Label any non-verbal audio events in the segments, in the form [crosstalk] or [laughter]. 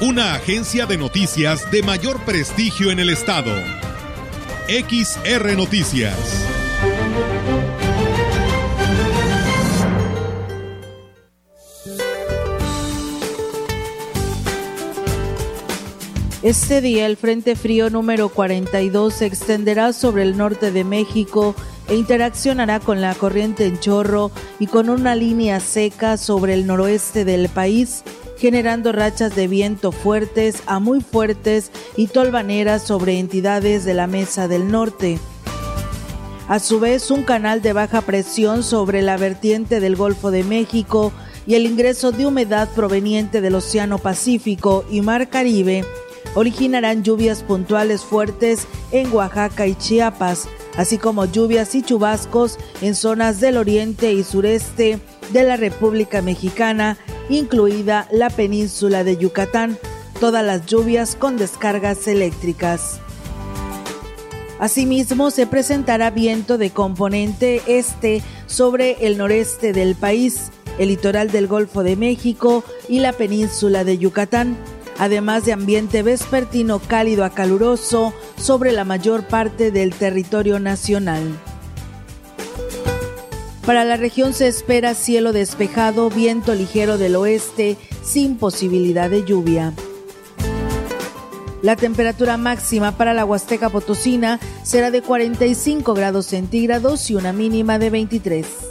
una agencia de noticias de mayor prestigio en el estado. XR Noticias. Este día el Frente Frío número 42 se extenderá sobre el norte de México e interaccionará con la corriente en chorro y con una línea seca sobre el noroeste del país generando rachas de viento fuertes a muy fuertes y tolvaneras sobre entidades de la Mesa del Norte. A su vez, un canal de baja presión sobre la vertiente del Golfo de México y el ingreso de humedad proveniente del Océano Pacífico y Mar Caribe originarán lluvias puntuales fuertes en Oaxaca y Chiapas, así como lluvias y chubascos en zonas del oriente y sureste de la República Mexicana incluida la península de Yucatán, todas las lluvias con descargas eléctricas. Asimismo, se presentará viento de componente este sobre el noreste del país, el litoral del Golfo de México y la península de Yucatán, además de ambiente vespertino cálido a caluroso sobre la mayor parte del territorio nacional. Para la región se espera cielo despejado, viento ligero del oeste, sin posibilidad de lluvia. La temperatura máxima para la Huasteca Potosina será de 45 grados centígrados y una mínima de 23.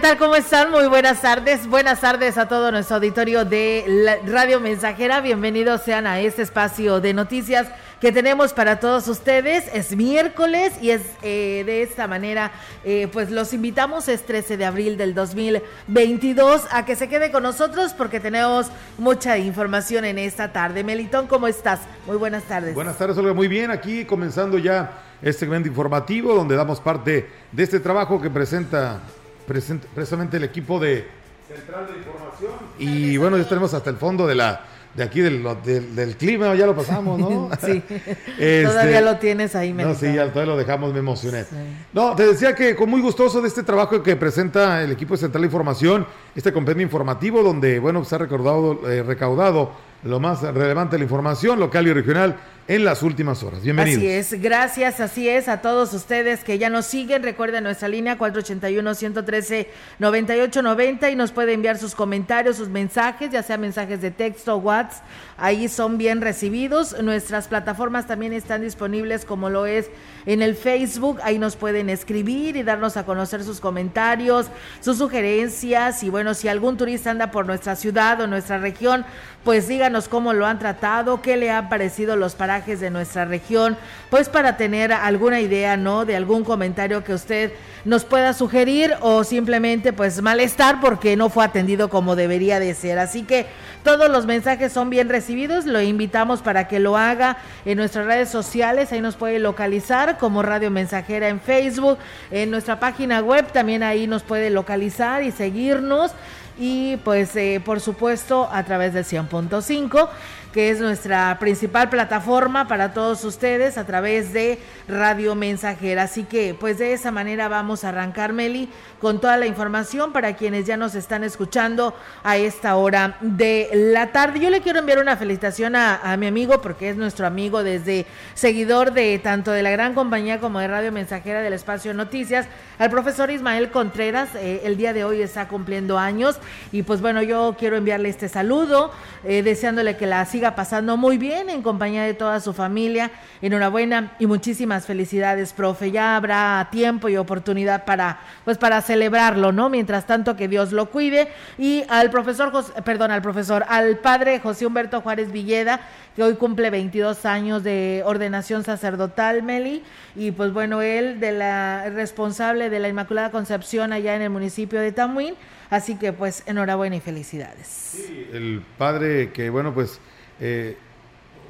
Tal? ¿Cómo están? Muy buenas tardes. Buenas tardes a todo nuestro auditorio de Radio Mensajera. Bienvenidos sean a este espacio de noticias que tenemos para todos ustedes. Es miércoles y es eh, de esta manera, eh, pues los invitamos, es 13 de abril del 2022, a que se quede con nosotros porque tenemos mucha información en esta tarde. Melitón, ¿cómo estás? Muy buenas tardes. Buenas tardes, Olga. Muy bien, aquí comenzando ya este segmento informativo donde damos parte de este trabajo que presenta precisamente el equipo de Central de Información. Y bueno, ya tenemos hasta el fondo de la de aquí del, del, clima, ya lo pasamos, ¿no? [laughs] sí. [laughs] Este, todavía lo tienes ahí, No, sí, ya todavía lo dejamos, me emocioné. No, te decía que con muy gustoso de este trabajo que presenta el equipo de Central de Información, este compendio informativo donde, bueno, se ha recordado, eh, recaudado lo más relevante de la información local y regional en las últimas horas. Bienvenidos. Así es, gracias, así es a todos ustedes que ya nos siguen. Recuerden nuestra línea 481-113-9890 y nos puede enviar sus comentarios, sus mensajes, ya sea mensajes de texto o WhatsApp. Ahí son bien recibidos. Nuestras plataformas también están disponibles como lo es en el Facebook. Ahí nos pueden escribir y darnos a conocer sus comentarios, sus sugerencias. Y bueno, si algún turista anda por nuestra ciudad o nuestra región, pues díganos cómo lo han tratado, qué le han parecido los parajes de nuestra región, pues para tener alguna idea, ¿no? De algún comentario que usted nos pueda sugerir o simplemente pues malestar porque no fue atendido como debería de ser. Así que todos los mensajes son bien recibidos, lo invitamos para que lo haga en nuestras redes sociales, ahí nos puede localizar como Radio Mensajera en Facebook, en nuestra página web también ahí nos puede localizar y seguirnos y pues eh, por supuesto a través del 100.5 que es nuestra principal plataforma para todos ustedes a través de Radio Mensajera. Así que pues de esa manera vamos a arrancar, Meli, con toda la información para quienes ya nos están escuchando a esta hora de la tarde. Yo le quiero enviar una felicitación a, mi amigo porque es nuestro amigo desde seguidor de tanto de la gran compañía como de Radio Mensajera del Espacio Noticias, al profesor Ismael Contreras. Eh, el día de hoy está cumpliendo años y pues bueno, yo quiero enviarle este saludo, eh, deseándole que la siga pasando muy bien en compañía de toda su familia. Enhorabuena y muchísimas felicidades, profe. Ya habrá tiempo y oportunidad para, pues, para celebrarlo, ¿no? Mientras tanto, que Dios lo cuide. Y al profesor, perdón, al profesor, al padre José Humberto Juárez Villeda, que hoy cumple 22 años de ordenación sacerdotal, Meli. Y pues bueno, él de la responsable de la Inmaculada Concepción allá en el municipio de Tamuín. Así que pues enhorabuena y felicidades. Sí, el padre que bueno pues eh,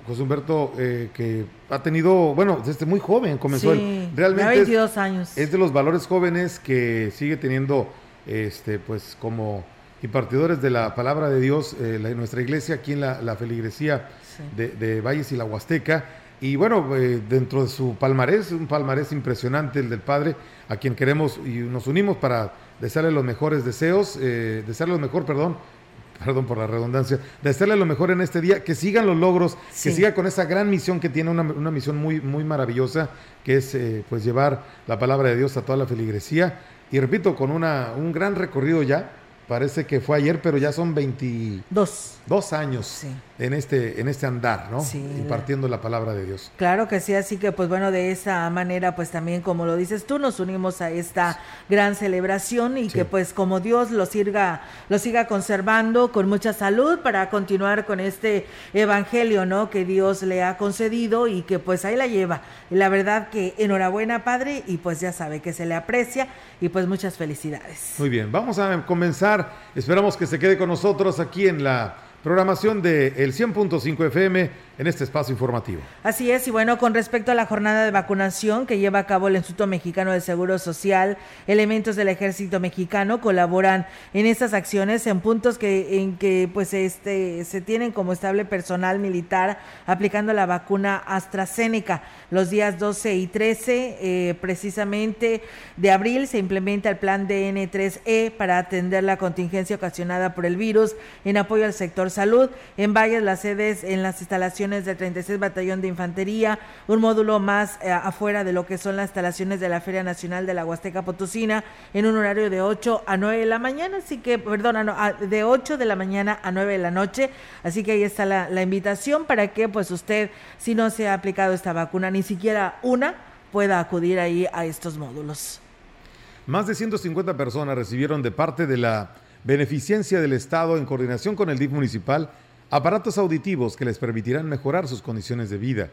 José Humberto eh, que ha tenido, bueno, desde muy joven comenzó sí, realmente 22 años. Es de los valores jóvenes que sigue teniendo este pues como impartidores de la palabra de Dios eh, nuestra iglesia aquí en la, feligresía de, de, Valles y la Huasteca. Y bueno, eh, dentro de su palmarés, un palmarés impresionante el del Padre, a quien queremos y nos unimos para desearle los mejores deseos, eh, desearle lo mejor, perdón, [laughs] perdón por la redundancia, desearle lo mejor en este día, que sigan los logros, que siga con esa gran misión que tiene, una, misión muy, muy maravillosa, que es eh, pues llevar la palabra de Dios a toda la feligresía. Y repito, con una, un gran recorrido ya, parece que fue ayer, pero ya son 22 dos años en, este, en este andar, ¿no? Sí, Impartiendo la... palabra de Dios. Claro que sí, así que pues bueno, de esa manera pues también como lo dices tú, nos unimos a esta gran celebración y que pues como Dios lo siga, lo siga conservando con mucha salud para continuar con este evangelio, ¿no? Que Dios le ha concedido y que pues ahí la lleva. La verdad que enhorabuena, Padre, y pues ya sabe que se le aprecia y pues muchas felicidades. Muy bien, vamos a comenzar. Esperamos que se quede con nosotros aquí en la programación de el 100.5 FM en este espacio informativo. Así es, y bueno, con respecto a la jornada de vacunación que lleva a cabo el Instituto Mexicano de Seguro Social, elementos del Ejército Mexicano colaboran en estas acciones en puntos que en que pues este se tienen como estable personal militar aplicando la vacuna AstraZeneca. Los días 12 y 13 eh, precisamente de abril se implementa el plan DN3E para atender la contingencia ocasionada por el virus en apoyo al sector salud. En varias las sedes en las instalaciones del 36 Batallón de Infantería, un módulo más eh, afuera de lo que son las instalaciones de la Feria Nacional de la Huasteca Potosina, en un horario de 8 a 9 de la mañana, así que, perdona, no, de 8 de la mañana a 9 de la noche, así que ahí está la, la invitación para que pues usted, si no se ha aplicado esta vacuna, ni siquiera una, pueda acudir ahí a estos módulos. Más de 150 personas recibieron de parte de la beneficencia del Estado en coordinación con el DIF municipal aparatos auditivos que les permitirán mejorar sus condiciones de vida.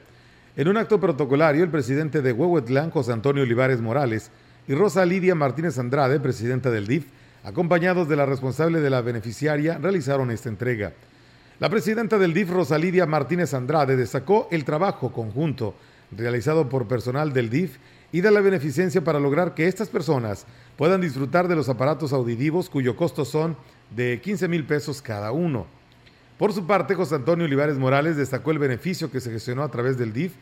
En un acto protocolario, el presidente de Huehuetlán, José Antonio Olivares Morales, y Rosa Lidia Martínez Andrade, presidenta del DIF, acompañados de la responsable de la beneficiaria, realizaron esta entrega. La presidenta del DIF, Rosa Lidia Martínez Andrade, destacó el trabajo conjunto realizado por personal del DIF y de la beneficencia para lograr que estas personas puedan disfrutar de los aparatos auditivos cuyo costo son de 15 mil pesos cada uno. Por su parte, José Antonio Olivares Morales destacó el beneficio que se gestionó a través del DIF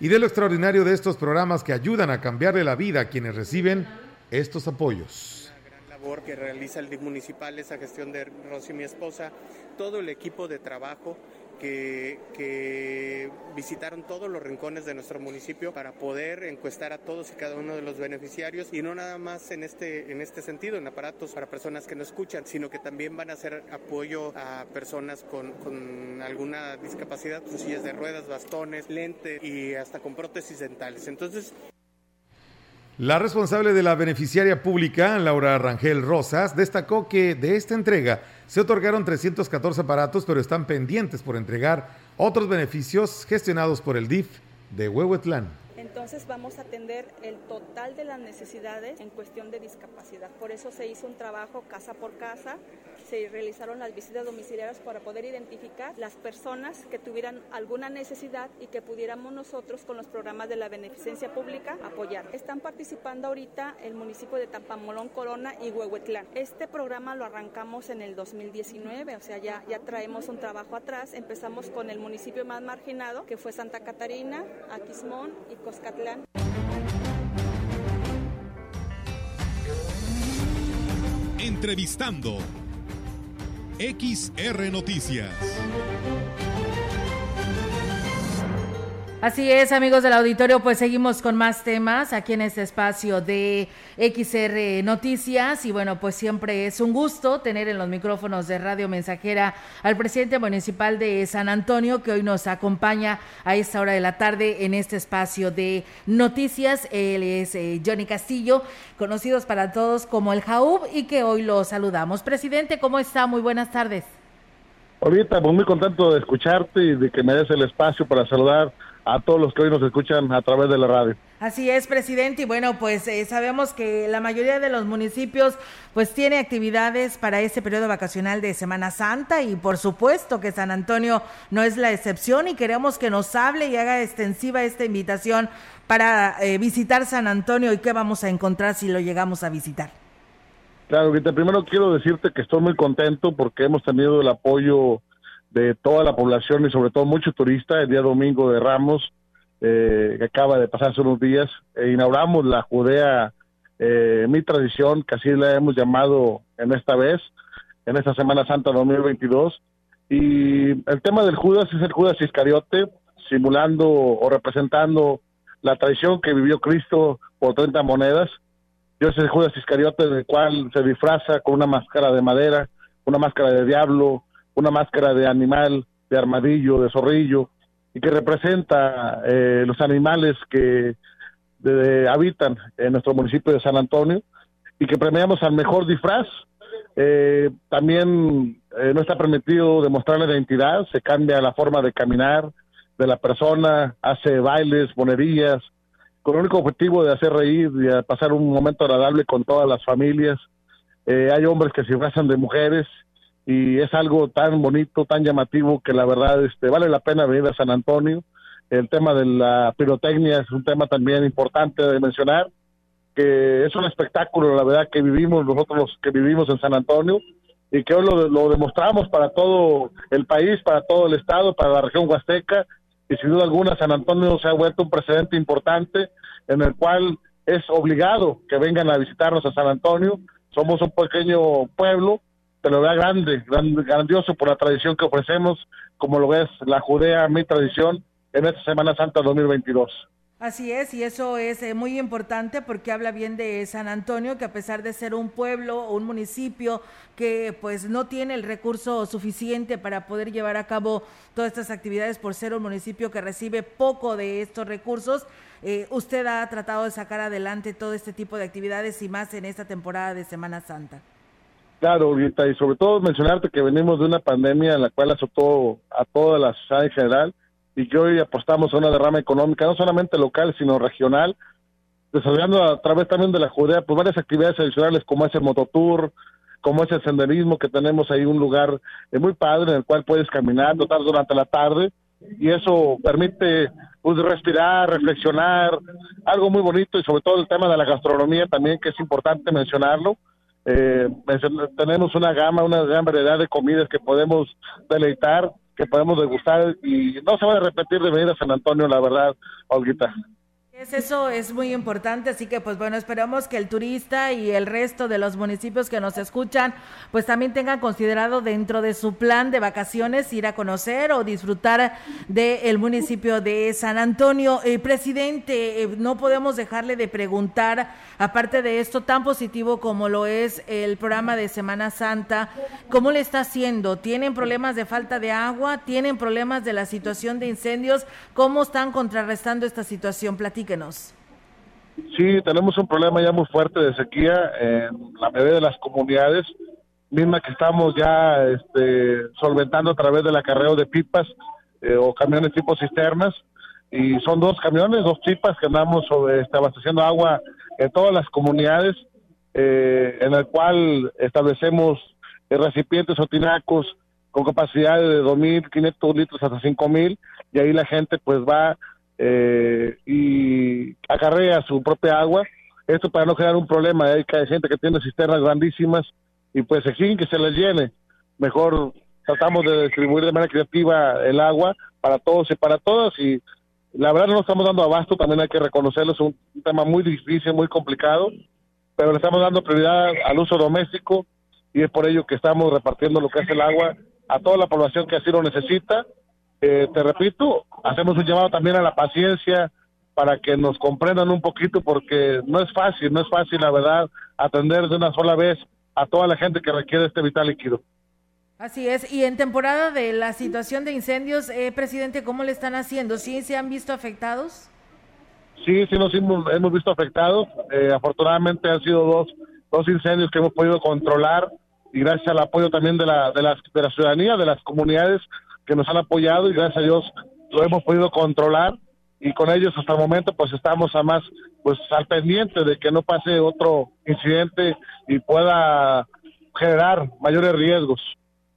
y de lo extraordinario de estos programas que ayudan a cambiarle la vida a quienes reciben estos apoyos. Una gran labor que realiza el DIF municipal, esa gestión de Rosy, mi esposa, todo el equipo de trabajo que, visitaron todos los rincones de nuestro municipio para poder encuestar a todos y cada uno de los beneficiarios y no nada más en este, en este sentido, en aparatos para personas que no escuchan, sino que también van a hacer apoyo a personas con, con alguna discapacidad, con sillas de ruedas, bastones, lentes y hasta con prótesis dentales. Entonces, la responsable de la beneficiaria pública, Laura Rangel Rosas, destacó que de esta entrega se otorgaron 314 aparatos, pero están pendientes por entregar otros beneficios gestionados por el DIF de Huehuetlán Entonces vamos a atender el total de las necesidades en cuestión de discapacidad. Por eso se hizo un trabajo casa por casa, se realizaron las visitas domiciliarias para poder identificar las personas que tuvieran alguna necesidad y que pudiéramos nosotros con los programas de la beneficencia pública apoyar. Están participando ahorita el municipio de Tampamolón, Corona y Huehuetlán. Este programa lo arrancamos en el 2019, o sea, ya, ya traemos un trabajo atrás. Empezamos con el municipio más marginado, que fue Santa Catarina, Aquismón y Coscatlán. Entrevistando XR Noticias. Así es, amigos del auditorio, pues seguimos con más temas aquí en este espacio de XR Noticias y bueno, pues siempre es un gusto tener en los micrófonos de Radio Mensajera al presidente municipal de San Antonio que hoy nos acompaña a esta hora de la tarde en este espacio de noticias. Él es eh, Johnny Castillo, conocidos para todos como el Jaub y que hoy lo saludamos. Presidente, ¿cómo está? Muy buenas tardes. Ahorita, pues muy contento de escucharte y de que me des el espacio para saludar a todos los que hoy nos escuchan a través de la radio. Así es, presidente, y bueno, pues eh, sabemos que la mayoría de los municipios pues tiene actividades para este periodo vacacional de Semana Santa y por supuesto que San Antonio no es la excepción y queremos que nos hable y haga extensiva esta invitación para eh, visitar San Antonio y qué vamos a encontrar si lo llegamos a visitar. Claro, que primero quiero decirte que estoy muy contento porque hemos tenido el apoyo de toda la población y sobre todo mucho turista el día domingo de Ramos, eh, que acaba de pasarse unos días. E inauguramos la Judea, eh, mi tradición, que así la hemos llamado en esta vez, en esta Semana Santa 2022. Y el tema del Judas es el Judas Iscariote, simulando o representando la tradición que vivió Cristo por 30 monedas. Yo soy Judas Iscariote, del cual se disfraza con una máscara de madera, una máscara de diablo, una máscara de animal, de armadillo, de zorrillo, y que representa eh, los animales que habitan en nuestro municipio de San Antonio y que premiamos al mejor disfraz. Eh, también eh, no está permitido demostrar la identidad, se cambia la forma de caminar de la persona, hace bailes, monerías, con el único objetivo de hacer reír y de pasar un momento agradable con todas las familias. hay hombres que se disfrazan de mujeres y es algo tan bonito, tan llamativo que la verdad este vale la pena venir a San Antonio. El tema de la pirotecnia es un tema también importante de mencionar, que es un espectáculo, la verdad, que vivimos nosotros los que vivimos en San Antonio y que hoy lo, lo demostramos para todo el país, para todo el estado, para la región huasteca y sin duda alguna San Antonio se ha vuelto un precedente importante en el cual es obligado que vengan a visitarnos a San Antonio. Somos un pequeño pueblo pero lo grande, grandioso por la tradición que ofrecemos, como lo es la Judea, mi tradición, en esta Semana Santa 2022. Así es, y eso es eh, muy importante porque habla bien de San Antonio, que a pesar de ser un pueblo o un municipio que pues no tiene el recurso suficiente para poder llevar a cabo todas estas actividades por ser un municipio que recibe poco de estos recursos, eh, usted ha tratado de sacar adelante todo este tipo de actividades y más en esta temporada de Semana Santa. Claro, y sobre todo mencionarte que venimos de una pandemia en la cual azotó a toda la sociedad en general y que hoy apostamos a una derrama económica, no solamente local, sino regional, desarrollando a través también de la Judea, pues varias actividades adicionales como es el mototour, como es el senderismo, que tenemos ahí un lugar eh, muy padre en el cual puedes caminar, notar durante la tarde, y eso permite pues, respirar, reflexionar, algo muy bonito, y sobre todo el tema de la gastronomía también, que es importante mencionarlo, eh, tenemos una gama, una gran variedad de comidas que podemos deleitar, que podemos degustar y no se va a repetir de venir a San Antonio, la verdad, Olguita. Eso es muy importante, así que pues bueno, esperamos que el turista y el resto de los municipios que nos escuchan pues también tengan considerado dentro de su plan de vacaciones ir a conocer o disfrutar del municipio de San Antonio. Eh, presidente, eh, no podemos dejarle de preguntar, aparte de esto tan positivo como lo es el programa de Semana Santa, ¿cómo le está haciendo? ¿Tienen problemas de falta de agua? ¿Tienen problemas de la situación de incendios? ¿Cómo están contrarrestando esta situación? Sí, tenemos un problema ya muy fuerte de sequía en la mayoría de las comunidades, misma que estamos ya este, solventando a través del acarreo de pipas eh, o camiones tipo cisternas. y son dos camiones, dos chipas que andamos sobre, este, abasteciendo agua en todas las comunidades, eh, en el cual establecemos recipientes o tinacos con capacidad de 2.500 litros hasta 5.000 y ahí la gente pues va eh, y acarrea su propia agua. Esto para no crear un problema, hay gente que tiene cisternas grandísimas y pues exigen que se les llene. Mejor tratamos de distribuir de manera creativa el agua para todos y para todas y la verdad no estamos dando abasto, también hay que reconocerlo, es un tema muy difícil, muy complicado, pero le estamos dando prioridad al uso doméstico y es por ello que estamos repartiendo lo que es el agua a toda la población que así lo necesita. Eh, te repito, hacemos un llamado también a la paciencia para que nos comprendan un poquito porque no es fácil, no es fácil la verdad atender de una sola vez a toda la gente que requiere este vital líquido. Así es, y en temporada de la situación de incendios, eh, presidente, ¿cómo le están haciendo? ¿Sí se han visto afectados? Sí, sí nos hemos, visto afectados. Eh, afortunadamente han sido dos, dos incendios que hemos podido controlar y gracias al apoyo también de la, de, la, de la ciudadanía, de las comunidades que nos han apoyado y gracias a Dios lo hemos podido controlar y con ellos hasta el momento pues estamos a más pues al pendiente de que no pase otro incidente y pueda generar mayores riesgos.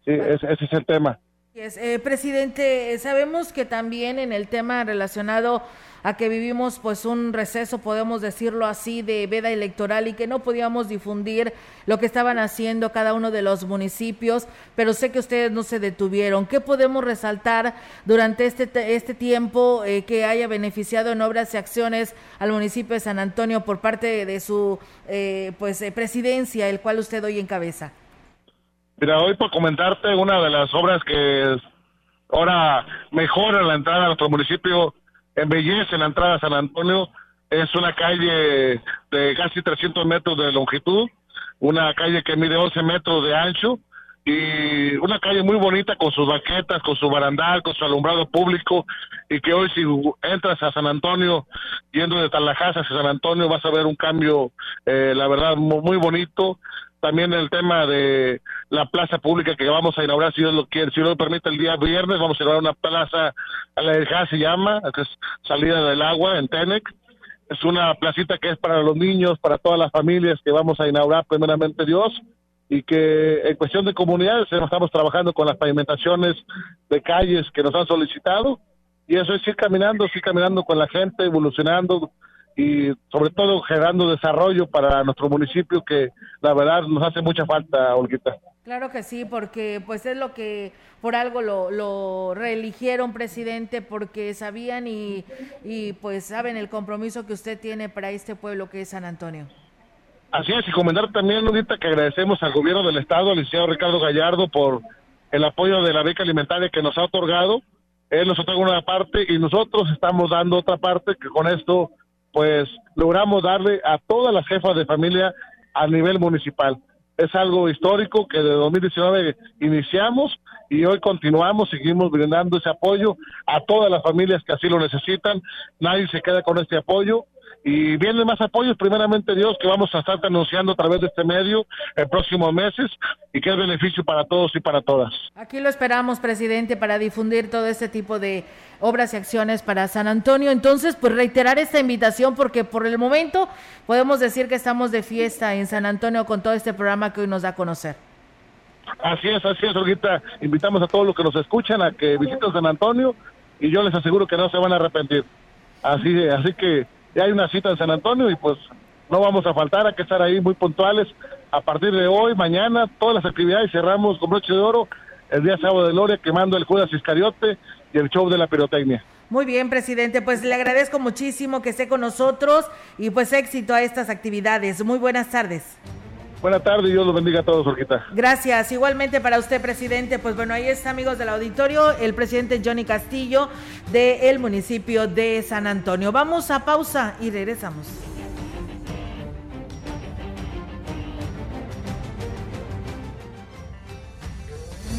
Sí, ese, ese es el tema. Eh, presidente, sabemos que también en el tema relacionado a que vivimos pues un receso, podemos decirlo así, de veda electoral y que no podíamos difundir lo que estaban haciendo cada uno de los municipios, pero sé que ustedes no se detuvieron. ¿Qué podemos resaltar durante este, este tiempo eh, que haya beneficiado en obras y acciones al municipio de San Antonio por parte de su eh, pues eh, presidencia, el cual usted hoy encabeza? Mira, hoy por comentarte una de las obras que ahora mejora la entrada a nuestro municipio embellece la entrada a San Antonio. Es una calle de casi 300 metros de longitud, una calle que mide 11 metros de ancho y una calle muy bonita con sus baquetas, con su barandal, con su alumbrado público y que hoy si entras a San Antonio, yendo de Tallahassee hacia San Antonio, vas a ver un cambio, eh, la verdad, muy bonito también el tema de la plaza pública que vamos a inaugurar, si Dios lo quiere, si Dios lo permite, el día viernes vamos a inaugurar una plaza, a la de se llama, que es salida del agua en Tenec. Es una placita que es para los niños, para todas las familias que vamos a inaugurar primeramente Dios y que en cuestión de comunidades estamos trabajando con las pavimentaciones de calles que nos han solicitado y eso es ir caminando, ir caminando con la gente, evolucionando, y sobre todo generando desarrollo para nuestro municipio que la verdad nos hace mucha falta, Olguita. Claro que sí, porque pues es lo que por algo lo, lo reeligieron presidente, porque sabían y, y pues saben el compromiso que usted tiene para este pueblo que es San Antonio. Así es, y comentar también, ahorita que agradecemos al gobierno del estado, al licenciado Ricardo Gallardo, por el apoyo de la beca alimentaria que nos ha otorgado. Él nos otorga una parte y nosotros estamos dando otra parte que con esto pues logramos darle a todas las jefas de familia a nivel municipal. Es algo histórico que de 2019 iniciamos y hoy continuamos, seguimos brindando ese apoyo a todas las familias que así lo necesitan. Nadie se queda con este apoyo y vienen más apoyos, primeramente Dios, que vamos a estar anunciando a través de este medio en próximos meses y que es beneficio para todos y para todas. Aquí lo esperamos, presidente, para difundir todo este tipo de obras y acciones para San Antonio. Entonces, pues reiterar esta invitación porque por el momento podemos decir que estamos de fiesta en San Antonio con todo este programa que hoy nos da a conocer. Así es, así es, Olguita. Invitamos a todos los que nos escuchan a que visiten San Antonio y yo les aseguro que no se van a arrepentir. Así, así que ya hay una cita en San Antonio y pues no vamos a faltar, hay que estar ahí muy puntuales. A partir de hoy, mañana, todas las actividades cerramos con broche de oro el día sábado de Gloria quemando el Judas Iscariote y el show de la pirotecnia. Muy bien, presidente, pues le agradezco muchísimo que esté con nosotros y pues éxito a estas actividades. Muy buenas tardes. Buenas tardes Dios los bendiga a todos, Orquita. Gracias. Igualmente para usted, presidente. Pues bueno, ahí está, amigos del auditorio, el presidente Johnny Castillo del municipio de San Antonio. Vamos a pausa y regresamos.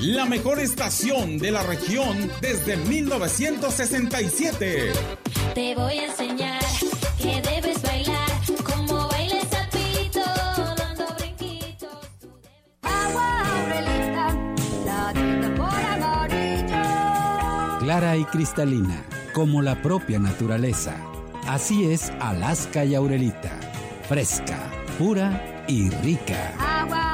La mejor estación de la región desde 1967. Te voy a enseñar que debes bailar como baila el sapito, dando brinquitos. Agua Aurelita, la tinta por amarillo. Clara y cristalina, como la propia naturaleza. Así es Alaska y Aurelita. Fresca, pura y rica. Agua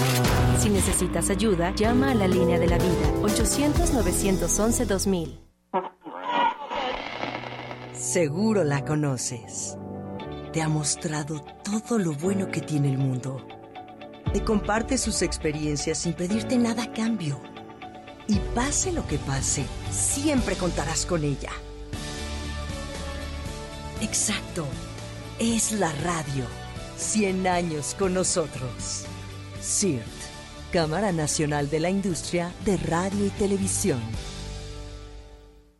Si necesitas ayuda, llama a la línea de la vida 800-911-2000. Seguro la conoces. Te ha mostrado todo lo bueno que tiene el mundo. Te comparte sus experiencias sin pedirte nada a cambio. Y pase lo que pase, siempre contarás con ella. Exacto. Es la radio. 100 años con nosotros. CIRT, Cámara Nacional de la Industria de Radio y Televisión.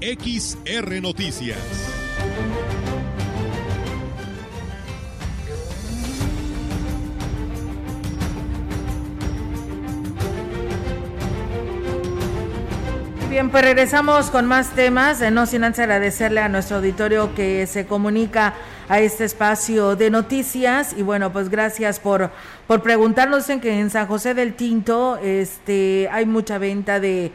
XR Noticias. Bien, pues regresamos con más temas, eh, no sin antes agradecerle a nuestro auditorio que se comunica a este espacio de noticias y bueno, pues gracias por, por preguntarnos en que en San José del Tinto este, hay mucha venta de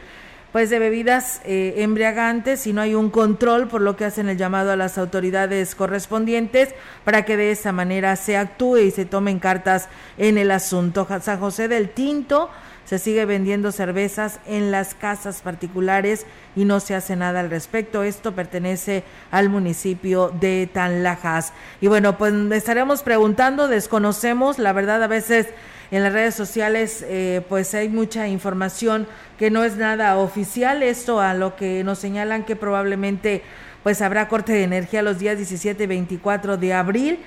pues de bebidas eh, embriagantes y no hay un control, por lo que hacen el llamado a las autoridades correspondientes para que de esa manera se actúe y se tomen cartas en el asunto. San José del Tinto se sigue vendiendo cervezas en las casas particulares y no se hace nada al respecto. Esto pertenece al municipio de Tanlajas. Y bueno, pues estaremos preguntando, desconocemos, la verdad a veces en las redes sociales eh, pues hay mucha información que no es nada oficial, esto a lo que nos señalan que probablemente pues habrá corte de energía los días 17 y 24 de abril.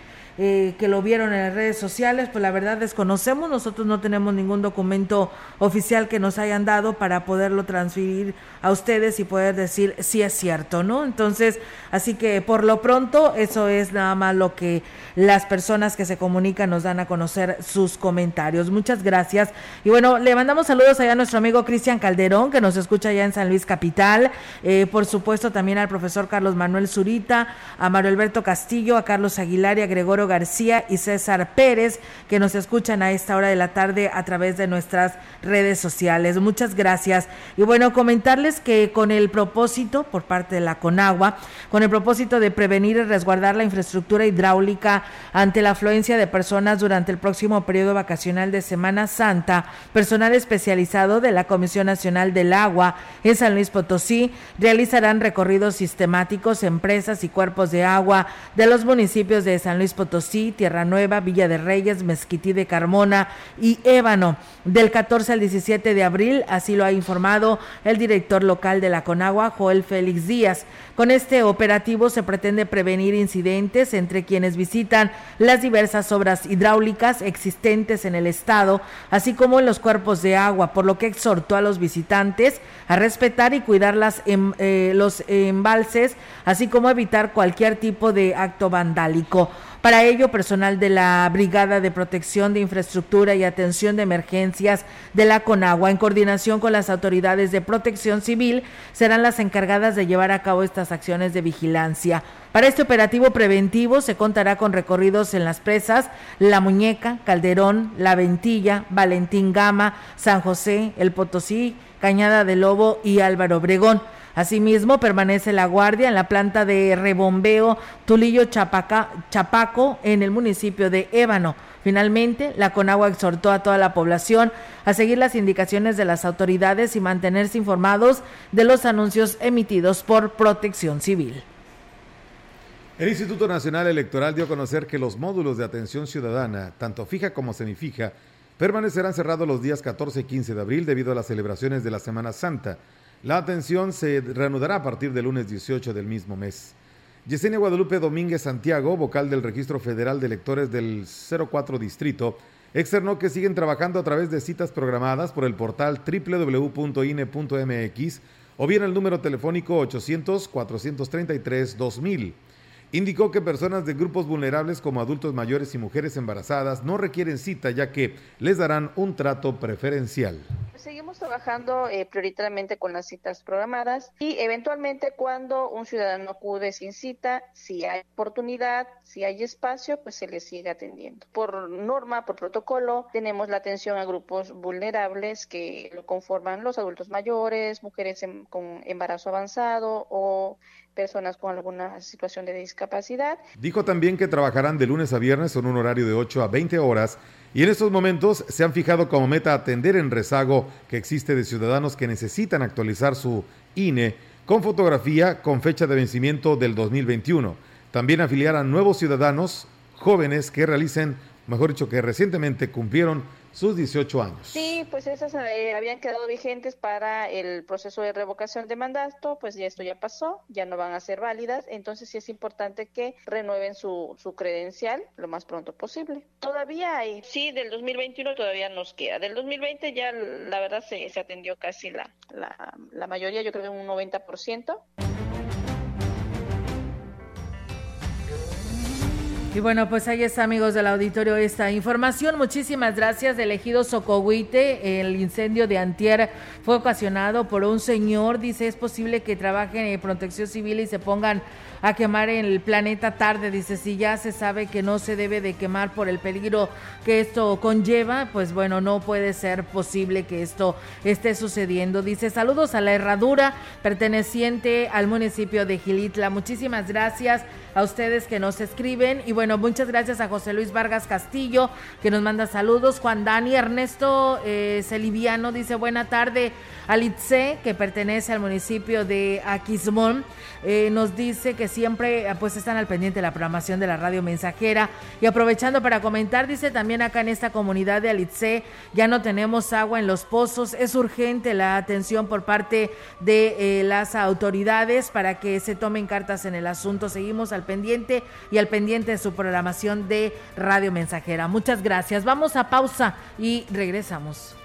Eh, que lo vieron en las redes sociales, pues la verdad desconocemos, nosotros no tenemos ningún documento oficial que nos hayan dado para poderlo transferir a ustedes y poder decir si es cierto, ¿no? Entonces, así que por lo pronto eso es nada más lo que las personas que se comunican nos dan a conocer sus comentarios. Muchas gracias. Y bueno, le mandamos saludos allá a nuestro amigo Cristian Calderón, que nos escucha allá en San Luis Capital. Eh, por supuesto, también al profesor Carlos Manuel Zurita, a Mario Alberto Castillo, a Carlos Aguilar y a Gregorio García y César Pérez, que nos escuchan a esta hora de la tarde a través de nuestras redes sociales. Muchas gracias. Y bueno, comentarles que con el propósito, por parte de la CONAGUA, con el propósito de prevenir y resguardar la infraestructura hidráulica ante la afluencia de personas durante el próximo periodo vacacional de Semana Santa, personal especializado de la Comisión Nacional del Agua en San Luis Potosí realizarán recorridos sistemáticos, empresas y cuerpos de agua de los municipios de San Luis Potosí Tierra Nueva, Villa de Reyes, Mezquití de Carmona y Ébano. Del 14 al 17 de abril, así lo ha informado el director local de la Conagua, Joel Félix Díaz. Con este operativo se pretende prevenir incidentes entre quienes visitan las diversas obras hidráulicas existentes en el estado, así como en los cuerpos de agua, por lo que exhortó a los visitantes a respetar y cuidar em, eh, los embalses, así como evitar cualquier tipo de acto vandálico. Para ello, personal de la Brigada de Protección de Infraestructura y Atención de Emergencias de la Conagua, en coordinación con las autoridades de protección civil, serán las encargadas de llevar a cabo estas acciones de vigilancia. Para este operativo preventivo se contará con recorridos en las presas La Muñeca, Calderón, La Ventilla, Valentín Gama, San José, El Potosí, Cañada de Lobo y Álvaro Obregón. Asimismo, permanece la guardia en la planta de rebombeo Tulillo Chapaco en el municipio de Ébano. Finalmente, la Conagua exhortó a toda la población a seguir las indicaciones de las autoridades y mantenerse informados de los anuncios emitidos por Protección Civil. El Instituto Nacional Electoral dio a conocer que los módulos de atención ciudadana, tanto fija como semifija, permanecerán cerrados los días 14 y 15 de abril debido a las celebraciones de la Semana Santa. La atención se reanudará a partir del lunes 18 del mismo mes. Yesenia Guadalupe Domínguez Santiago, vocal del Registro Federal de Electores del 04 Distrito, externó que siguen trabajando a través de citas programadas por el portal www.ine.mx o bien el número telefónico 800-433-2000. Indicó que personas de grupos vulnerables como adultos mayores y mujeres embarazadas no requieren cita ya que les darán un trato preferencial. Seguimos trabajando eh, prioritariamente con las citas programadas y eventualmente cuando un ciudadano acude sin cita, si hay oportunidad, si hay espacio, pues se le sigue atendiendo. Por norma, por protocolo, tenemos la atención a grupos vulnerables que lo conforman los adultos mayores, mujeres en- con embarazo avanzado o personas con alguna situación de discapacidad. Dijo también que trabajarán de lunes a viernes en un horario de 8 a 20 horas y en estos momentos se han fijado como meta atender en rezago que existe de ciudadanos que necesitan actualizar su INE con fotografía con fecha de vencimiento del 2021. También afiliar a nuevos ciudadanos jóvenes que realicen, mejor dicho, que recientemente cumplieron sus 18 años. Sí, pues esas eh, habían quedado vigentes para el proceso de revocación de mandato, pues ya esto ya pasó, ya no van a ser válidas, entonces sí es importante que renueven su, su credencial lo más pronto posible. Todavía hay, sí, del 2021 todavía nos queda, del 2020 ya la verdad se, se atendió casi la, la, la mayoría, yo creo que un 90%. Y bueno, pues ahí está, amigos del auditorio, esta información. Muchísimas gracias. Elegido Socohuite, el incendio de Antier fue ocasionado por un señor. Dice, es posible que trabajen en protección civil y se pongan a quemar el planeta tarde. Dice, si ya se sabe que no se debe de quemar por el peligro que esto conlleva, pues bueno, no puede ser posible que esto esté sucediendo. Dice, saludos a la herradura perteneciente al municipio de Gilitla. Muchísimas gracias a ustedes que nos escriben. Y bueno, muchas gracias a José Luis Vargas Castillo que nos manda saludos, Juan Dani Ernesto eh, Celiviano dice buena tarde, Alitze que pertenece al municipio de Aquismón. Eh, nos dice que siempre eh, pues están al pendiente de la programación de la radio mensajera. Y aprovechando para comentar, dice también acá en esta comunidad de Alitze ya no tenemos agua en los pozos, es urgente la atención por parte de eh, las autoridades para que se tomen cartas en el asunto, seguimos al pendiente y al pendiente de su programación de radio mensajera. Muchas gracias, vamos a pausa y regresamos.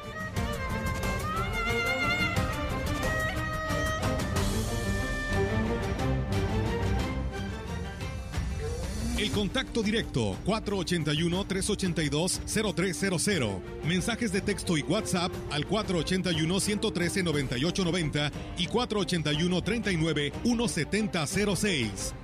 El contacto directo 481-382-0300. Mensajes de texto y WhatsApp al 481-113-9890 y 481-39-1706.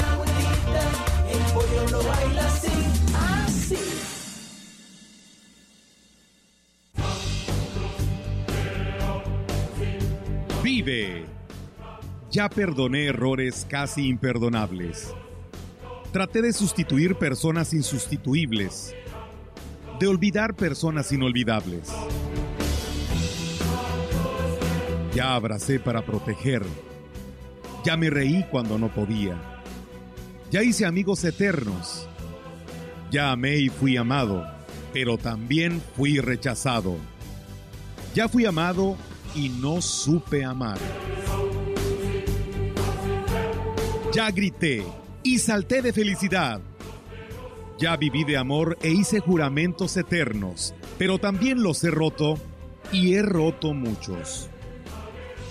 baila así, así. Vive. Ya perdoné errores casi imperdonables. Traté de sustituir personas insustituibles. De olvidar personas inolvidables. Ya abracé para proteger. Ya me reí cuando no podía. Ya hice amigos eternos. Ya amé y fui amado, pero también fui rechazado. Ya fui amado y no supe amar. Ya grité y salté de felicidad. Ya viví de amor e hice juramentos eternos, pero también los he roto y he roto muchos.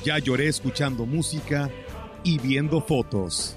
Ya lloré escuchando música y viendo fotos.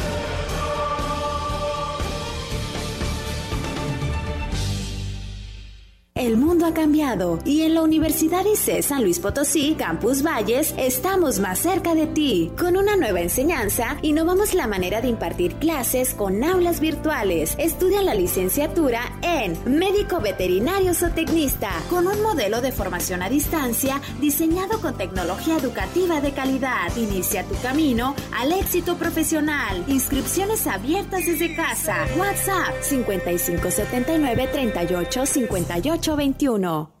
El mundo ha cambiado y en la Universidad ICE San Luis Potosí, Campus Valles, estamos más cerca de ti. Con una nueva enseñanza, innovamos la manera de impartir clases con aulas virtuales. Estudia la licenciatura en Médico Veterinario Zootecnista, con un modelo de formación a distancia diseñado con tecnología educativa de calidad. Inicia tu camino al éxito profesional. Inscripciones abiertas desde casa. WhatsApp 5579 38 58 21.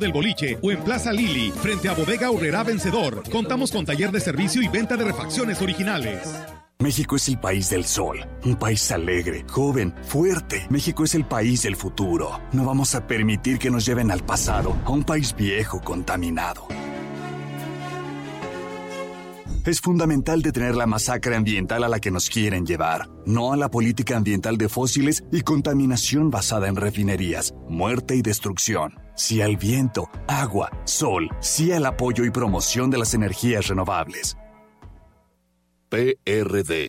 del boliche, o en Plaza Lili, frente a Bodega Urrera Vencedor. Contamos con taller de servicio y venta de refacciones originales. México es el país del sol, un país alegre, joven, fuerte. México es el país del futuro. No vamos a permitir que nos lleven al pasado, a un país viejo, contaminado. Es fundamental detener la masacre ambiental a la que nos quieren llevar, no a la política ambiental de fósiles y contaminación basada en refinerías, muerte y destrucción. Sí al viento, agua, sol, sí al apoyo y promoción de las energías renovables. PRD.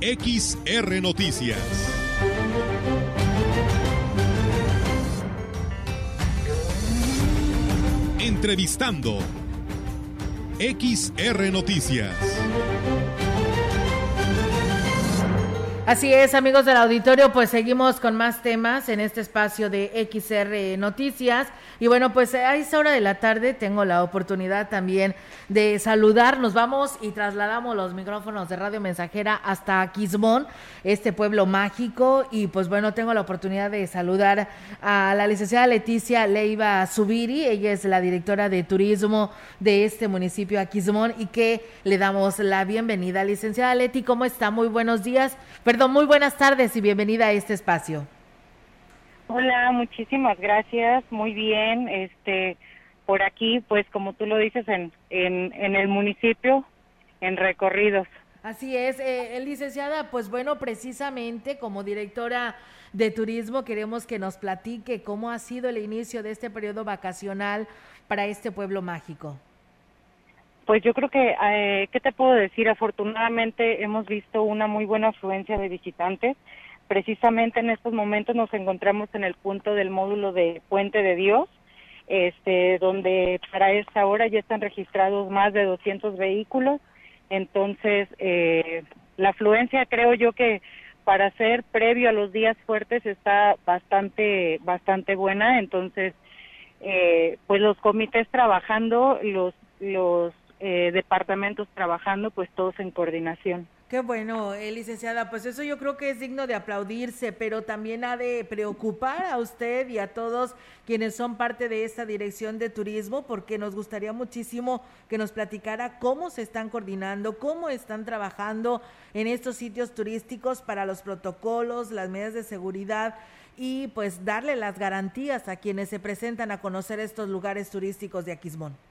XR Noticias. Entrevistando. XR Noticias. Así es, amigos del auditorio, pues seguimos con más temas en este espacio de XR Noticias. Y bueno, pues a esta hora de la tarde tengo la oportunidad también de saludar. Nos vamos y trasladamos los micrófonos de Radio Mensajera hasta Quismón, este pueblo mágico. Y pues bueno, tengo la oportunidad de saludar a la licenciada Leticia Leiva Subiri. Ella es la directora de turismo de este municipio, Aquismón, y que le damos la bienvenida. Licenciada Leti, ¿cómo está? Muy buenos días. Perdón, muy buenas tardes y bienvenida a este espacio. Hola, muchísimas gracias. Muy bien. Este, por aquí, pues como tú lo dices, en, en, en el municipio, en recorridos. Así es, eh, licenciada, pues bueno, precisamente como directora de turismo queremos que nos platique cómo ha sido el inicio de este periodo vacacional para este pueblo mágico. Pues yo creo que, eh, ¿qué te puedo decir? Afortunadamente hemos visto una muy buena afluencia de visitantes. Precisamente en estos momentos nos encontramos en el punto del módulo de Puente de Dios, este, donde para esta hora ya están registrados más de 200 vehículos. Entonces, eh, la afluencia creo yo que para ser previo a los días fuertes está bastante, bastante buena. Entonces, eh, pues los comités trabajando, los, los eh, departamentos trabajando, pues todos en coordinación. Qué bueno, eh, licenciada, pues eso yo creo que es digno de aplaudirse, pero también ha de preocupar a usted y a todos quienes son parte de esta dirección de turismo, porque nos gustaría muchísimo que nos platicara cómo se están coordinando, cómo están trabajando en estos sitios turísticos para los protocolos, las medidas de seguridad y pues darle las garantías a quienes se presentan a conocer estos lugares turísticos de Aquismón.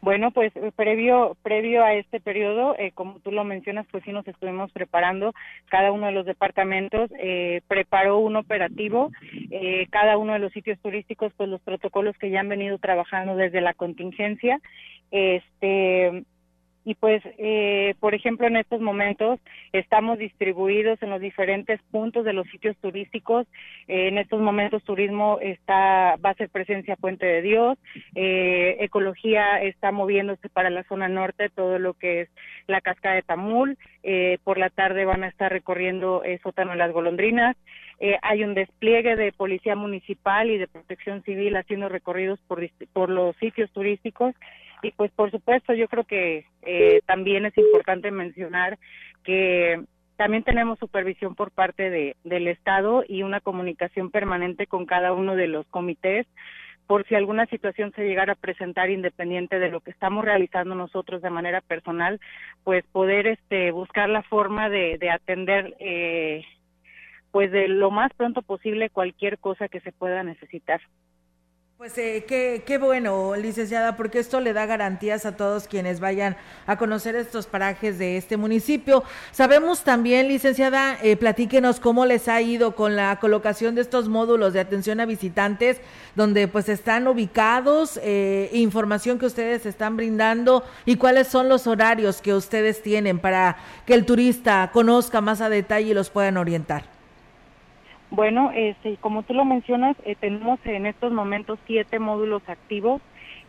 Bueno, pues eh, previo previo a este periodo, eh, como tú lo mencionas, pues sí nos estuvimos preparando. Cada uno de los departamentos eh, preparó un operativo. Eh, cada uno de los sitios turísticos, pues los protocolos que ya han venido trabajando desde la contingencia. Este y pues, eh, por ejemplo, en estos momentos estamos distribuidos en los diferentes puntos de los sitios turísticos. Eh, en estos momentos turismo está va a ser presencia Puente de Dios, eh, ecología está moviéndose para la zona norte, todo lo que es la cascada de Tamul. Eh, por la tarde van a estar recorriendo eh, sótano de las golondrinas. Hay un despliegue de policía municipal y de protección civil haciendo recorridos por, por los sitios turísticos y pues por supuesto yo creo que eh, también es importante mencionar que también tenemos supervisión por parte de, del Estado y una comunicación permanente con cada uno de los comités por si alguna situación se llegara a presentar independiente de lo que estamos realizando nosotros de manera personal, pues poder este buscar la forma de, de atender eh, pues de lo más pronto posible cualquier cosa que se pueda necesitar. Pues eh, qué, qué bueno, licenciada, porque esto le da garantías a todos quienes vayan a conocer estos parajes de este municipio. Sabemos también, licenciada, eh, platíquenos cómo les ha ido con la colocación de estos módulos de atención a visitantes, donde pues están ubicados, eh, información que ustedes están brindando y cuáles son los horarios que ustedes tienen para que el turista conozca más a detalle y los puedan orientar. Bueno, este, como tú lo mencionas, eh, tenemos en estos momentos siete módulos activos.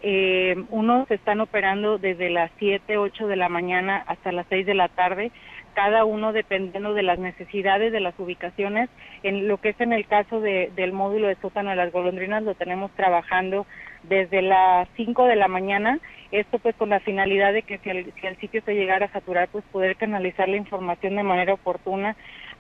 Eh, unos están operando desde las 7, 8 de la mañana hasta las 6 de la tarde, cada uno dependiendo de las necesidades de las ubicaciones. En lo que es en el caso de, del módulo de sótano de las golondrinas, lo tenemos trabajando desde las 5 de la mañana. Esto pues con la finalidad de que si el, si el sitio se llegara a saturar, pues poder canalizar la información de manera oportuna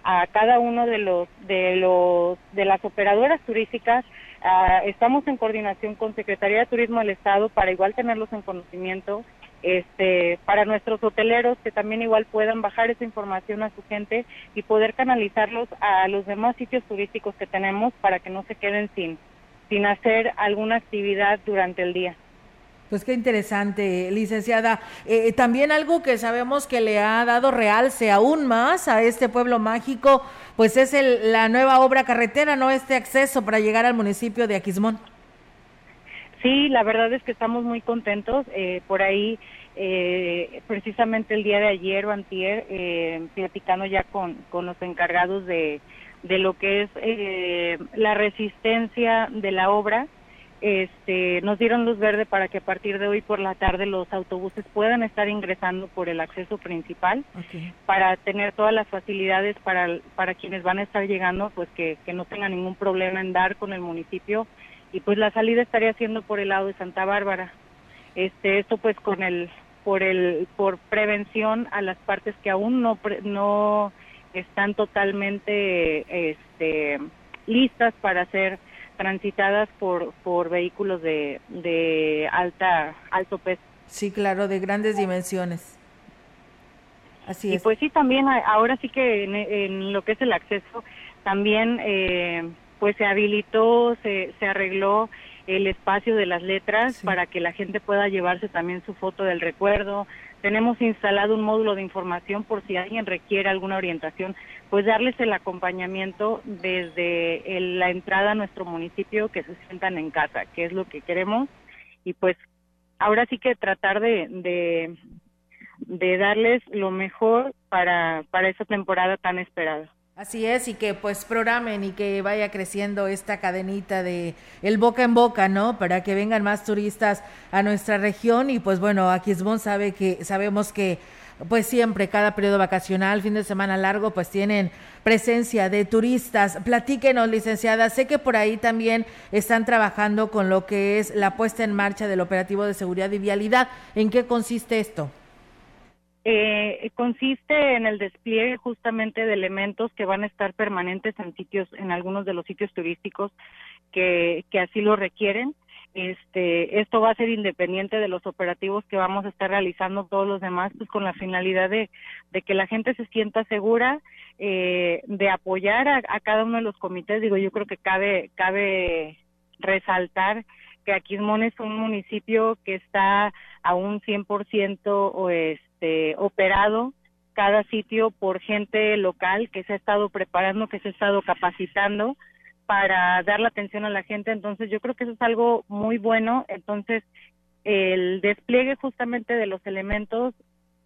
a cada uno de los de los de las operadoras turísticas Ah, estamos en coordinación con Secretaría de Turismo del Estado para igual tenerlos en conocimiento este para nuestros hoteleros que también igual puedan bajar esa información a su gente y poder canalizarlos a los demás sitios turísticos que tenemos para que no se queden sin sin hacer alguna actividad durante el día. Pues qué interesante, licenciada. Eh, también algo que sabemos que le ha dado realce aún más a este pueblo mágico, pues es el, la nueva obra carretera, ¿no? Este acceso para llegar al municipio de Aquismón. Sí, la verdad es que estamos muy contentos. Eh, por ahí, eh, precisamente el día de ayer o antier, eh, platicando ya con, con los encargados de, de lo que es eh, la resistencia de la obra, este, nos dieron luz verde para que a partir de hoy por la tarde los autobuses puedan estar ingresando por el acceso principal para tener todas las facilidades para, para quienes van a estar llegando, pues que, que no tengan ningún problema en dar con el municipio y pues la salida estaría siendo por el lado de Santa Bárbara. Este, esto pues con el por el por prevención a las partes que aún no pre- no están totalmente este listas para ser transitadas por por vehículos de de alta alto peso. Sí, claro, de grandes dimensiones. Así y es. pues sí, también ahora sí que en, en lo que es el acceso, también eh, pues se habilitó, se, se arregló el espacio de las letras para que la gente pueda llevarse también su foto del recuerdo. Tenemos instalado un módulo de información por si alguien requiere alguna orientación, pues darles el acompañamiento desde el- la entrada a nuestro municipio, que se sientan en casa, que es lo que queremos. Y pues ahora sí que tratar de, de, darles lo mejor para, para esa temporada tan esperada. Así es, y que pues programen y que vaya creciendo esta cadenita de el boca en boca, ¿no? Para que vengan más turistas a nuestra región y pues bueno, Aquismón sabe que sabemos que pues siempre cada periodo vacacional, fin de semana largo, pues tienen presencia de turistas. Platíquenos, licenciada, sé que por ahí también están trabajando con lo que es la puesta en marcha del operativo de seguridad y vialidad. ¿En qué consiste esto? Eh, consiste en el despliegue justamente de elementos que van a estar permanentes en sitios, en algunos de los sitios turísticos que, que así lo requieren. Este, esto va a ser independiente de los operativos que vamos a estar realizando todos los demás, pues con la finalidad de, que la gente se sienta segura, eh, de apoyar a, a cada uno de los comités. Digo, yo creo que cabe, cabe resaltar que Aquismón es un municipio que está a un 100% o este, operado cada sitio por gente local que se ha estado preparando, que se ha estado capacitando para dar la atención a la gente. Entonces yo creo que eso es algo muy bueno. Entonces el despliegue justamente de los elementos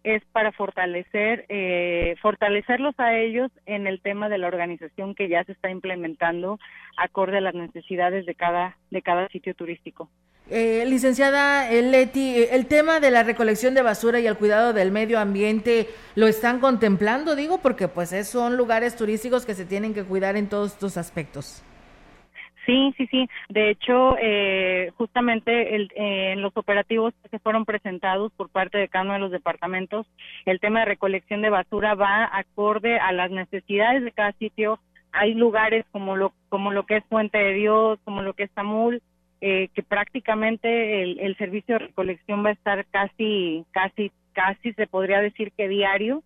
es para fortalecer eh, fortalecerlos a ellos en el tema de la organización que ya se está implementando acorde a las necesidades de cada de cada sitio turístico. Eh, licenciada Leti, eh, el tema de la recolección de basura y el cuidado del medio ambiente lo están contemplando, digo, porque pues es- son lugares turísticos que se tienen que cuidar en todos estos aspectos. Sí, sí, sí. De hecho, eh, justamente el- eh, en los operativos que fueron presentados por parte de cada uno de los departamentos, el tema de recolección de basura va acorde a las necesidades de cada sitio. Hay lugares como lo como lo que es Puente de Dios, como lo que es Tamul, eh, que prácticamente el, el servicio de recolección va a estar casi, casi, casi se podría decir que diario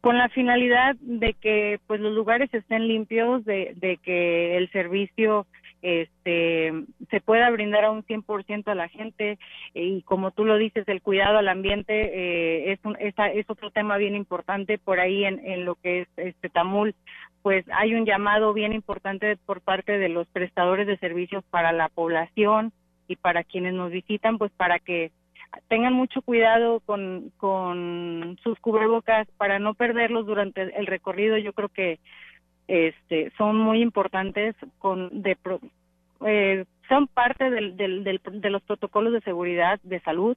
con la finalidad de que pues los lugares estén limpios, de, de que el servicio este se pueda brindar a un 100% a la gente. Eh, y como tú lo dices el cuidado al ambiente eh, es un, es otro tema bien importante. Por ahí en, en lo que es este Tamul pues hay un llamado bien importante por parte de los prestadores de servicios para la población y para quienes nos visitan pues para que tengan mucho cuidado con, con sus cubrebocas para no perderlos durante el recorrido. Yo creo que este son muy importantes con de eh, son parte del, del, del- de los protocolos de seguridad de salud.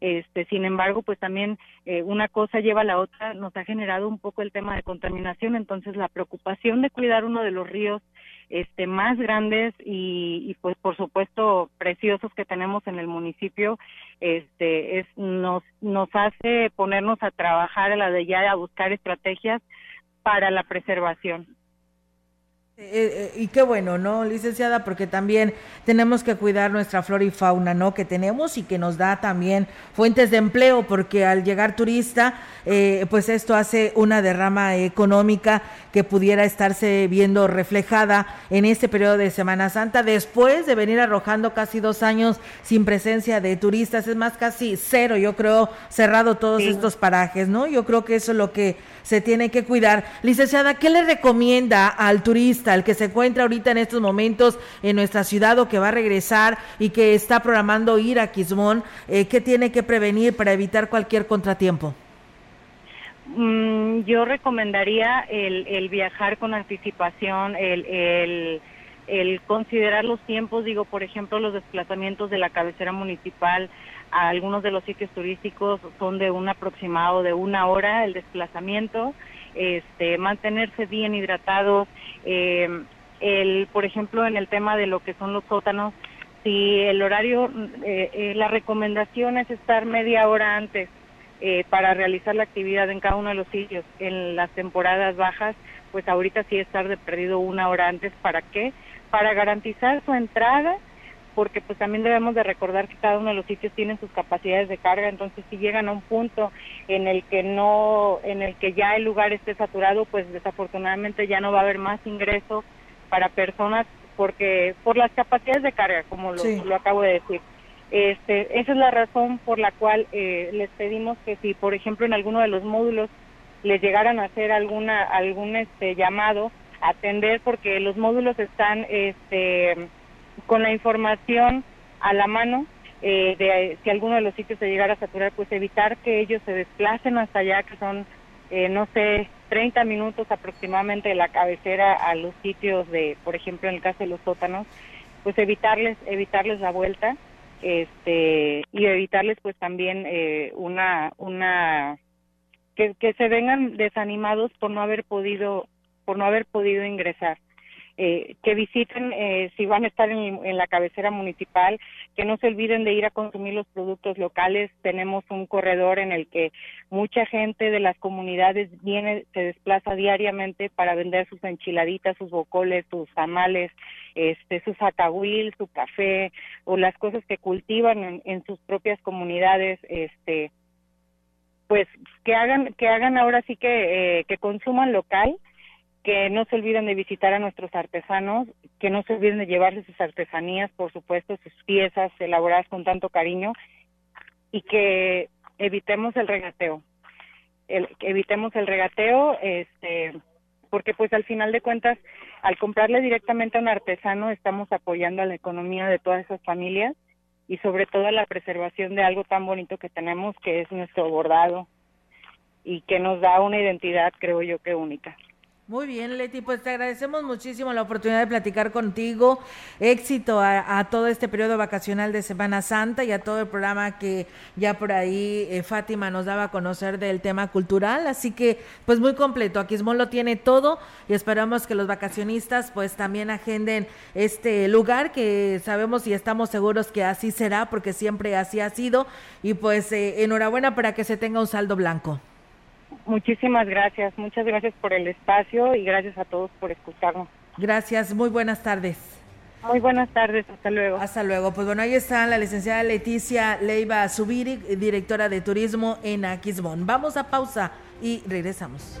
Este, sin embargo, pues también eh, una cosa lleva a la otra, nos ha generado un poco el tema de contaminación, entonces la preocupación de cuidar uno de los ríos este más grandes y, y, pues por supuesto preciosos que tenemos en el municipio este es nos nos hace ponernos a trabajar a la de ya a buscar estrategias para la preservación Eh, eh, y qué bueno, ¿no, licenciada? Porque también tenemos que cuidar nuestra flora y fauna, ¿no? Que tenemos y que nos da también fuentes de empleo, porque al llegar turista, eh, pues esto hace una derrama económica que pudiera estarse viendo reflejada en este periodo de Semana Santa, después de venir arrojando casi dos años sin presencia de turistas, es más, casi cero, yo creo, cerrado todos estos parajes, ¿no? Yo creo que eso es lo que se tiene que cuidar. Licenciada, ¿qué le recomienda al turista, al que se encuentra ahorita en estos momentos en nuestra ciudad o que va a regresar y que está programando ir a Quismón? Eh, ¿Qué tiene que prevenir para evitar cualquier contratiempo? Mm, yo recomendaría el, el viajar con anticipación, el, el el considerar los tiempos, digo, por ejemplo, los desplazamientos de la cabecera municipal a algunos de los sitios turísticos son de un aproximado de una hora el desplazamiento, este, mantenerse bien hidratados, eh, el, por ejemplo, en el tema de lo que son los sótanos, si el horario, eh, eh, la recomendación es estar media hora antes eh, para realizar la actividad en cada uno de los sitios. En las temporadas bajas, pues ahorita sí estar de perdido una hora antes. ¿Para qué? Para garantizar su entrada, porque pues también debemos de recordar que cada uno de los sitios tiene sus capacidades de carga, entonces si llegan a un punto en el que no, en el que ya el lugar esté saturado, pues desafortunadamente ya no va a haber más ingreso para personas porque por las capacidades de carga, como lo, Sí. lo acabo de decir. Este, esa es la razón por la cual eh, les pedimos que si, por ejemplo, en alguno de los módulos les llegaran a hacer alguna algún este llamado, atender porque los módulos están este con la información a la mano eh, de si alguno de los sitios se llegara a saturar, pues evitar que ellos se desplacen hasta allá, que son, eh, no sé, 30 minutos aproximadamente de la cabecera a los sitios de, por ejemplo, en el caso de los sótanos, pues evitarles, evitarles la vuelta, este, y evitarles pues también eh, una, una, que, que se vengan desanimados por no haber podido, por no haber podido ingresar eh, que visiten, eh, si van a estar en, la cabecera municipal, que no se olviden de ir a consumir los productos locales. Tenemos un corredor en el que mucha gente de las comunidades viene, se desplaza diariamente para vender sus enchiladitas, sus bocoles, sus tamales, este, su zacahuil, su café o las cosas que cultivan en, en sus propias comunidades, este, pues que hagan, que hagan ahora sí que, eh, que consuman local que no se olviden de visitar a nuestros artesanos, que no se olviden de llevarse sus artesanías, por supuesto, sus piezas elaboradas con tanto cariño y que evitemos el regateo. El, evitemos el regateo, este, porque pues al final de cuentas, al comprarle directamente a un artesano, estamos apoyando a la economía de todas esas familias y sobre todo a la preservación de algo tan bonito que tenemos, que es nuestro bordado y que nos da una identidad, creo yo, que única. Muy bien, Leti, pues te agradecemos muchísimo la oportunidad de platicar contigo. Éxito a, a todo este periodo vacacional de Semana Santa y a todo el programa que ya por ahí eh, Fátima nos daba a conocer del tema cultural. Así que, pues muy completo. Aquismón lo tiene todo y esperamos que los vacacionistas pues también agenden este lugar que sabemos y estamos seguros que así será porque siempre así ha sido. Y pues eh, enhorabuena para que se tenga un saldo blanco. Muchísimas gracias, muchas gracias por el espacio y gracias a todos por escucharnos. Gracias, muy buenas tardes. Muy buenas tardes, hasta luego. Hasta luego. Pues bueno, ahí está la licenciada Leticia Leiva Subiri, directora de turismo en Aquismón. Vamos a pausa y regresamos.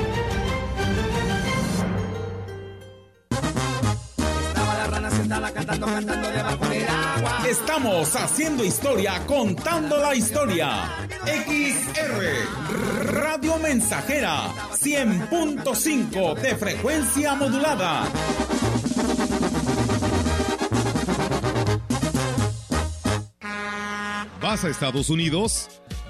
Estamos haciendo historia, contando la historia. XR Radio Mensajera 100.5 de frecuencia modulada. ¿Vas a Estados Unidos?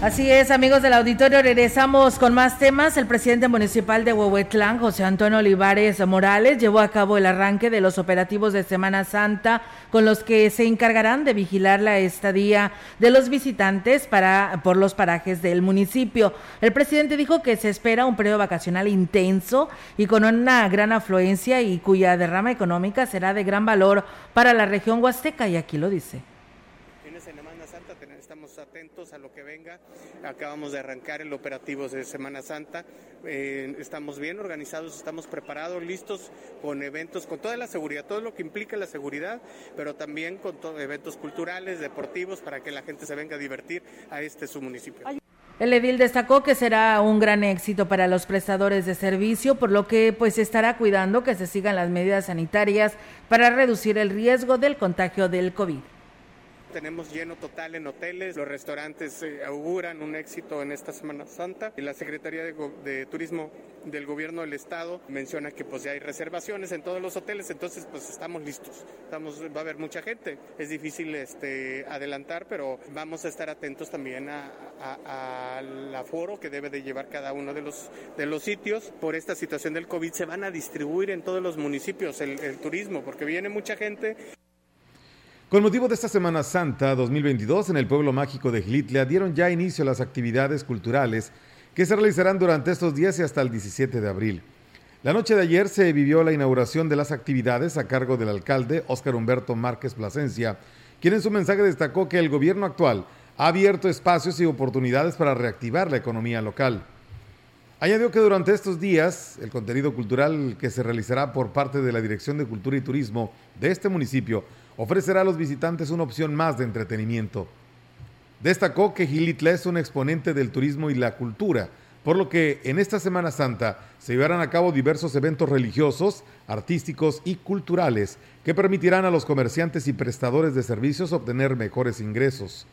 Así es, amigos del auditorio, regresamos con más temas. El presidente municipal de Huehuetlán, José Antonio Olivares Morales, llevó a cabo el arranque de los operativos de Semana Santa con los que se encargarán de vigilar la estadía de los visitantes para por los parajes del municipio. El presidente dijo que se espera un periodo vacacional intenso y con una gran afluencia y cuya derrama económica será de gran valor para la región huasteca y aquí lo dice. En Semana Santa ten- estamos atentos a lo que venga. Acabamos de arrancar el operativo de Semana Santa. Eh, estamos bien organizados, estamos preparados, listos con eventos, con toda la seguridad, todo lo que implica la seguridad, pero también con to- eventos culturales, deportivos, para que la gente se venga a divertir a este su municipio. El edil destacó que será un gran éxito para los prestadores de servicio, por lo que pues estará cuidando que se sigan las medidas sanitarias para reducir el riesgo del contagio del COVID. Tenemos lleno total en hoteles, los restaurantes auguran un éxito en esta Semana Santa. La Secretaría de, Turismo del Gobierno del Estado menciona que pues ya hay reservaciones en todos los hoteles, entonces pues estamos listos. Estamos, va a haber mucha gente. Es difícil este, adelantar, pero vamos a estar atentos también a- a- al aforo que debe de llevar cada uno de los, de los sitios. Por esta situación del COVID se van a distribuir en todos los municipios el turismo, porque viene mucha gente Con motivo de esta Semana Santa 2022, en el pueblo mágico de Gilitla dieron ya inicio a las actividades culturales que se realizarán durante estos días y hasta el 17 de abril. La noche de ayer se vivió la inauguración de las actividades a cargo del alcalde Óscar Humberto Márquez Plasencia, quien en su mensaje destacó que el gobierno actual ha abierto espacios y oportunidades para reactivar la economía local. Añadió que durante estos días el contenido cultural que se realizará por parte de la Dirección de Cultura y Turismo de este municipio ofrecerá a los visitantes una opción más de entretenimiento. Destacó que Gilitla es un exponente del turismo y la cultura, por lo que en esta Semana Santa se llevarán a cabo diversos eventos religiosos, artísticos y culturales que permitirán a los comerciantes y prestadores de servicios obtener mejores ingresos.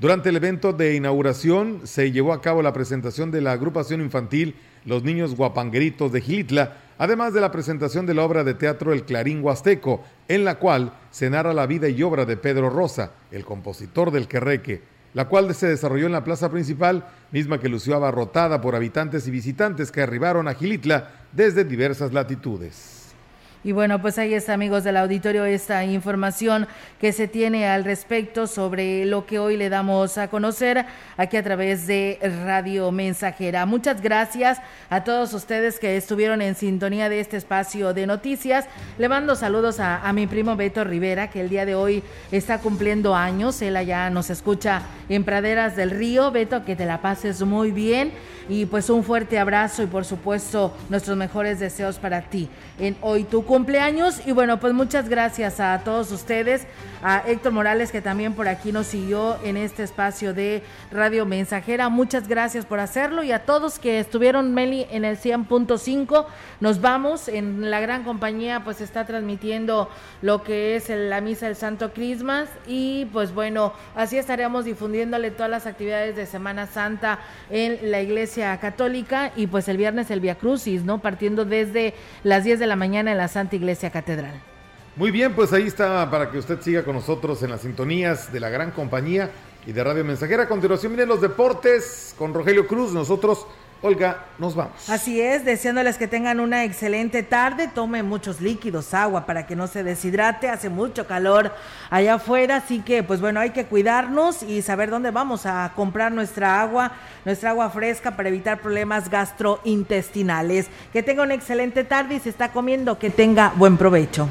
Durante el evento de inauguración se llevó a cabo la presentación de la agrupación infantil Los Niños Guapangueritos de Gilitla, además de la presentación de la obra de teatro El Clarín Huasteco, en la cual se narra la vida y obra de Pedro Rosa, el compositor del Querreque, la cual se desarrolló en la plaza principal, misma que lució abarrotada por habitantes y visitantes que arribaron a Gilitla desde diversas latitudes. Y bueno, pues ahí está, amigos del auditorio, esta información que se tiene al respecto sobre lo que hoy le damos a conocer aquí a través de Radio Mensajera. Muchas gracias a todos ustedes que estuvieron en sintonía de este espacio de noticias. Le mando saludos a, a mi primo Beto Rivera, que el día de hoy está cumpliendo años. Él allá nos escucha en Praderas del Río. Beto, que te la pases muy bien. Y pues un fuerte abrazo y por supuesto nuestros mejores deseos para ti en hoy tu cumpleaños. Y bueno, pues muchas gracias a todos ustedes, a Héctor Morales que también por aquí nos siguió en este espacio de Radio Mensajera. Muchas gracias por hacerlo y a todos que estuvieron, Meli, en el 100.5. Nos vamos, en la gran compañía pues está transmitiendo lo que es la misa del Santo Crismas y pues bueno, así estaremos difundiéndole todas las actividades de Semana Santa en la Iglesia Católica y pues el viernes el Via Crucis, ¿no? Partiendo desde las 10 de la mañana en la Santa Iglesia Catedral. Muy bien, pues ahí está para que usted siga con nosotros en las sintonías de la gran compañía y de Radio Mensajera. A continuación vienen los deportes con Rogelio Cruz. Nosotros Olga, nos vamos. Así es, deseándoles que tengan una excelente tarde, tome muchos líquidos, agua para que no se deshidrate, hace mucho calor allá afuera, así que pues bueno, hay que cuidarnos y saber dónde vamos a comprar nuestra agua, nuestra agua fresca para evitar problemas gastrointestinales. Que tenga una excelente tarde y se está comiendo, que tenga buen provecho.